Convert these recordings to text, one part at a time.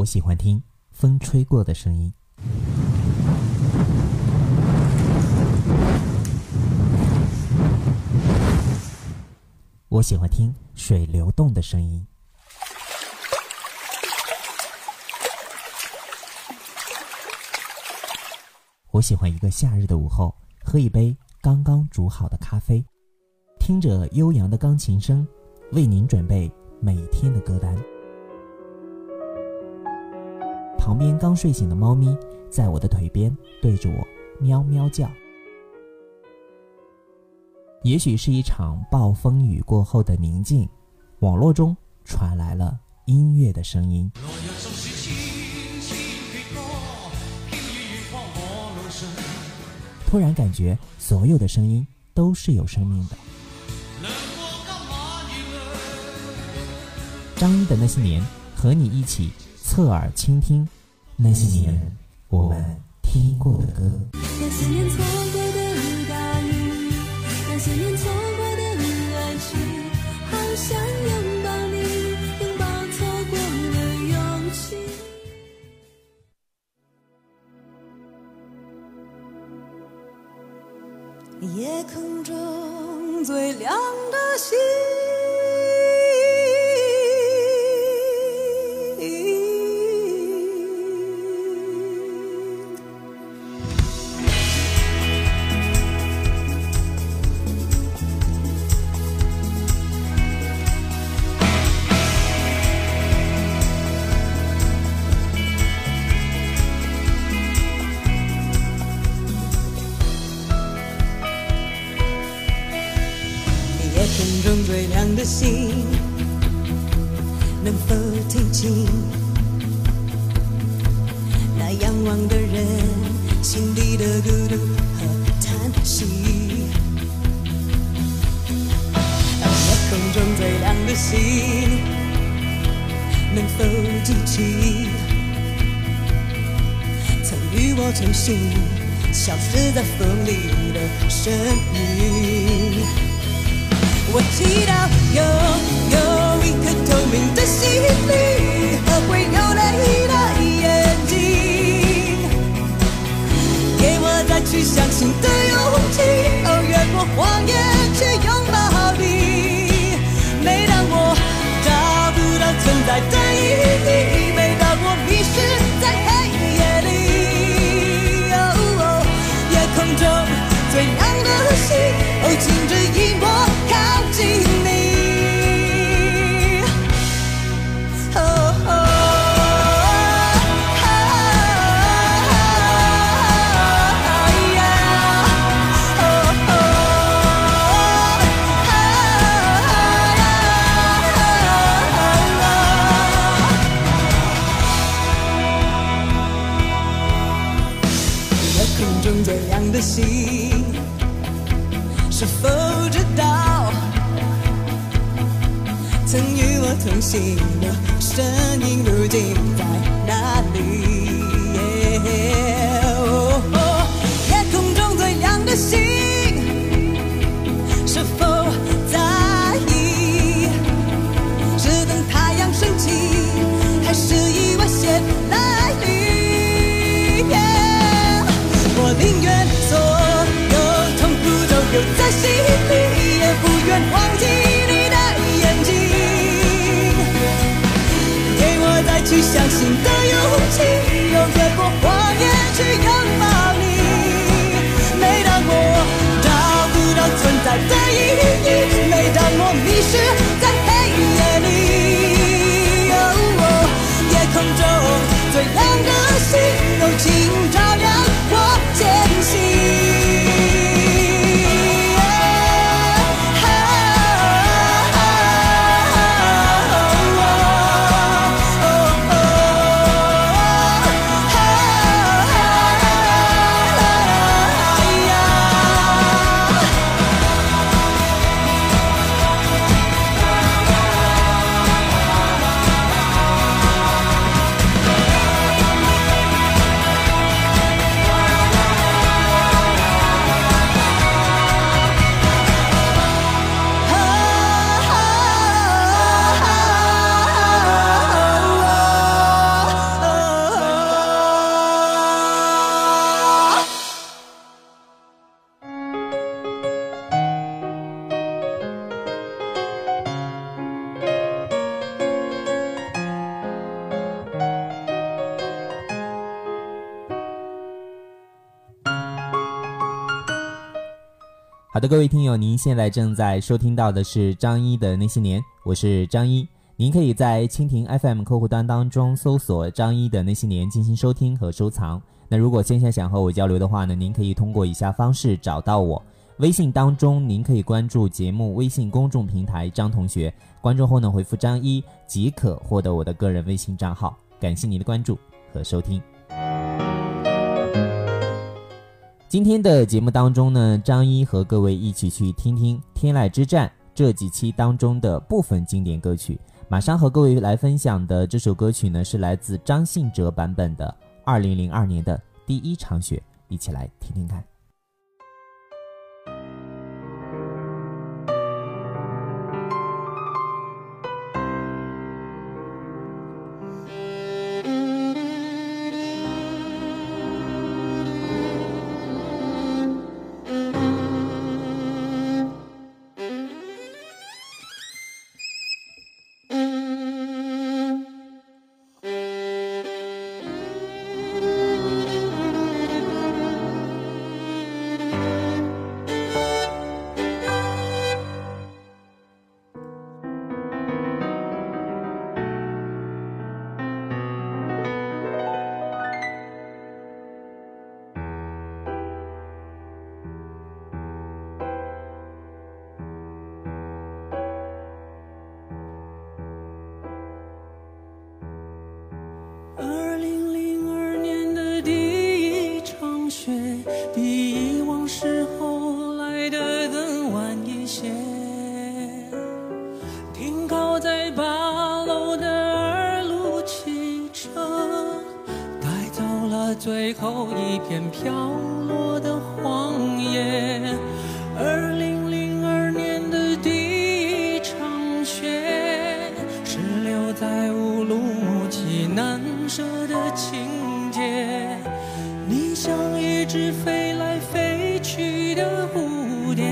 我喜欢听风吹过的声音。我喜欢听水流动的声音。我喜欢一个夏日的午后，喝一杯刚刚煮好的咖啡，听着悠扬的钢琴声，为您准备每天的歌单。旁边刚睡醒的猫咪在我的腿边对着我喵喵叫。也许是一场暴风雨过后的宁静，网络中传来了音乐的声音。突然感觉所有的声音都是有生命的。张一的那些年，和你一起侧耳倾听那些年我们听过的歌。那些年错过的大雨，那些年错过的爱情，好想拥抱你，拥抱错过的勇气。夜空中最亮的星。听那仰望的人心底的孤独和叹息？夜空中最亮的星，能否记起曾与我同行、消失在风里的身影？我祈祷有有曾与我同行的身影如今在哪里？夜空中最亮的星，是否在意？是等太阳升起，还是意外先来临？我宁愿所有痛苦都留在心里，也不愿忘记相信的勇气，又越过好的，各位听友，您现在正在收听到的是张一的那些年，我是张一。您可以在蜻蜓 FM 客户端当中搜索“张一的那些年”进行收听和收藏。那如果线下想和我交流的话呢，您可以通过以下方式找到我：微信当中，您可以关注节目微信公众平台“张同学”，关注后呢回复“张一”即可获得我的个人微信账号。感谢您的关注和收听。今天的节目当中呢，张一和各位一起去听听《天籁之战》这几期当中的部分经典歌曲。马上和各位来分享的这首歌曲呢，是来自张信哲版本的二零零二年的第一场雪，一起来听听看。片飘落的黄叶，二零零二年的第一场雪，是留在乌鲁木齐难舍的情节。你像一只飞来飞去的蝴蝶，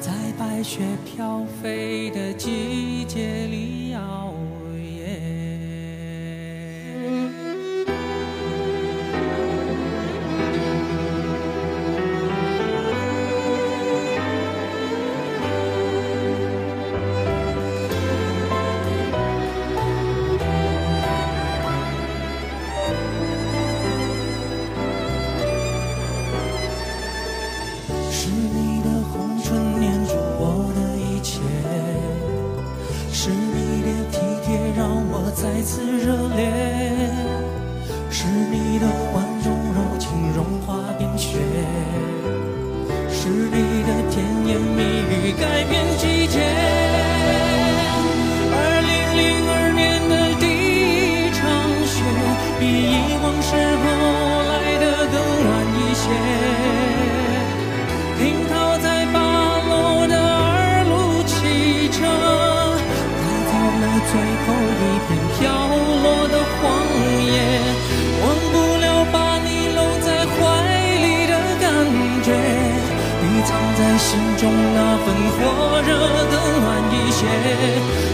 在白雪飘飞的季节你风火热更暖一些。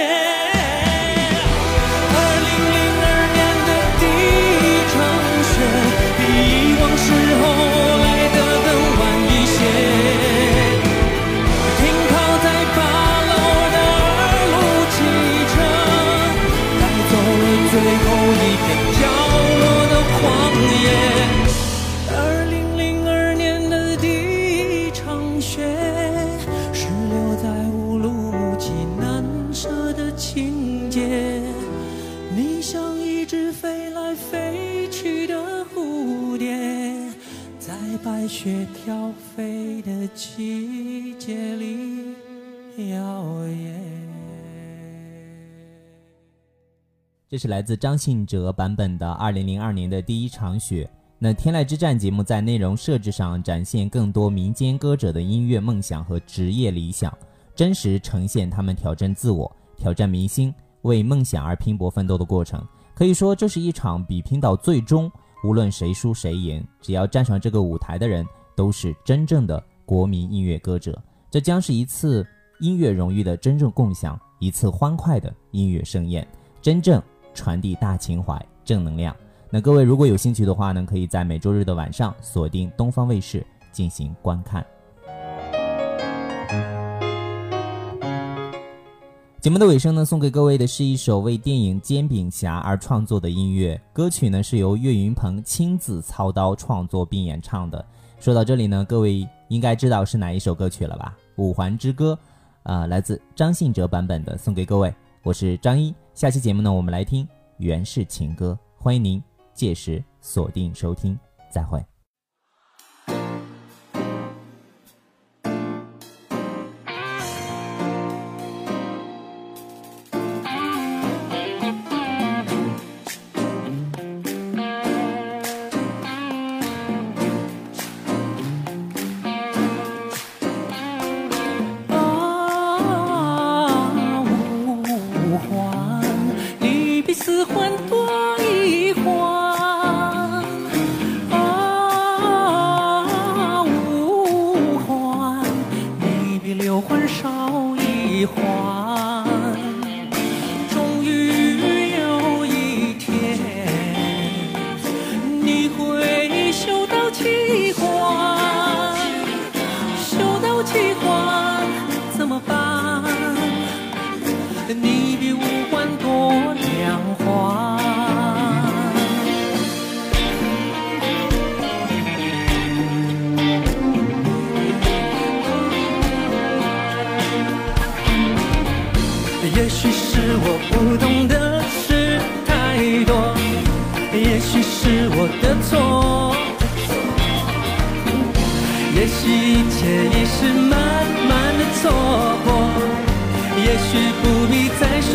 的白雪飘飞的季节里耀眼。这是来自张信哲版本的二零零二年的第一场雪。那《天籁之战》节目在内容设置上展现更多民间歌者的音乐梦想和职业理想，真实呈现他们挑战自我、挑战明星、为梦想而拼搏奋斗的过程。可以说，这是一场比拼到最终，无论谁输谁赢，只要站上这个舞台的人都是真正的国民音乐歌者。这将是一次音乐荣誉的真正共享，一次欢快的音乐盛宴，真正传递大情怀、正能量。那各位如果有兴趣的话呢，可以在每周日的晚上锁定东方卫视进行观看。节目的尾声呢，送给各位的是一首为电影《煎饼侠》而创作的音乐，歌曲呢是由岳云鹏亲自操刀创作并演唱的。说到这里呢，各位应该知道是哪一首歌曲了吧？《五环之歌》，啊，来自张信哲版本的，送给各位。我是张一，下期节目呢，我们来听原式情歌，欢迎您。届时锁定收听，再会。留魂少一晃。也许是我不懂的事太多，也许是我的错，也许一切已是慢慢的错过，也许不必再说。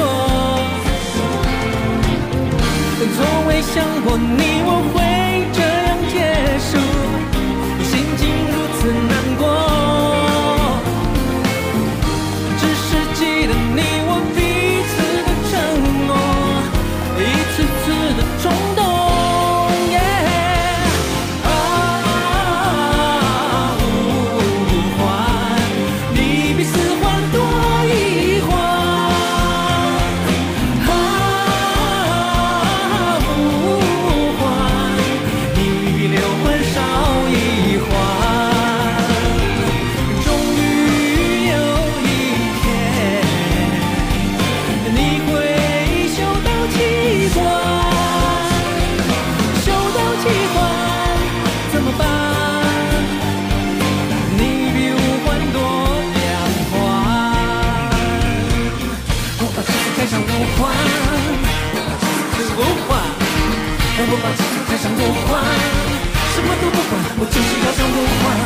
从未想过你我会这。Vui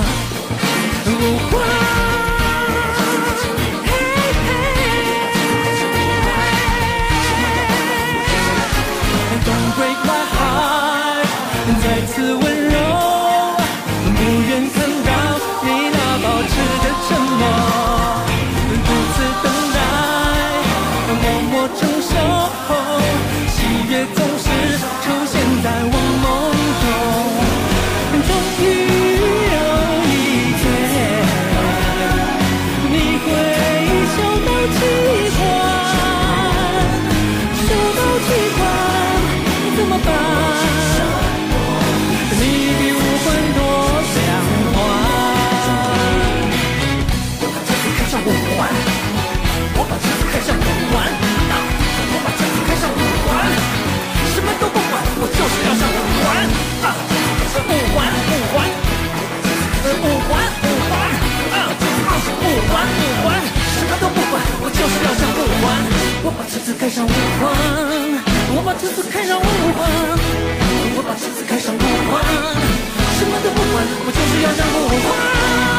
开上五环，我把车子开上五环，我把车子开上五环，什么都不管，我就是要上五环。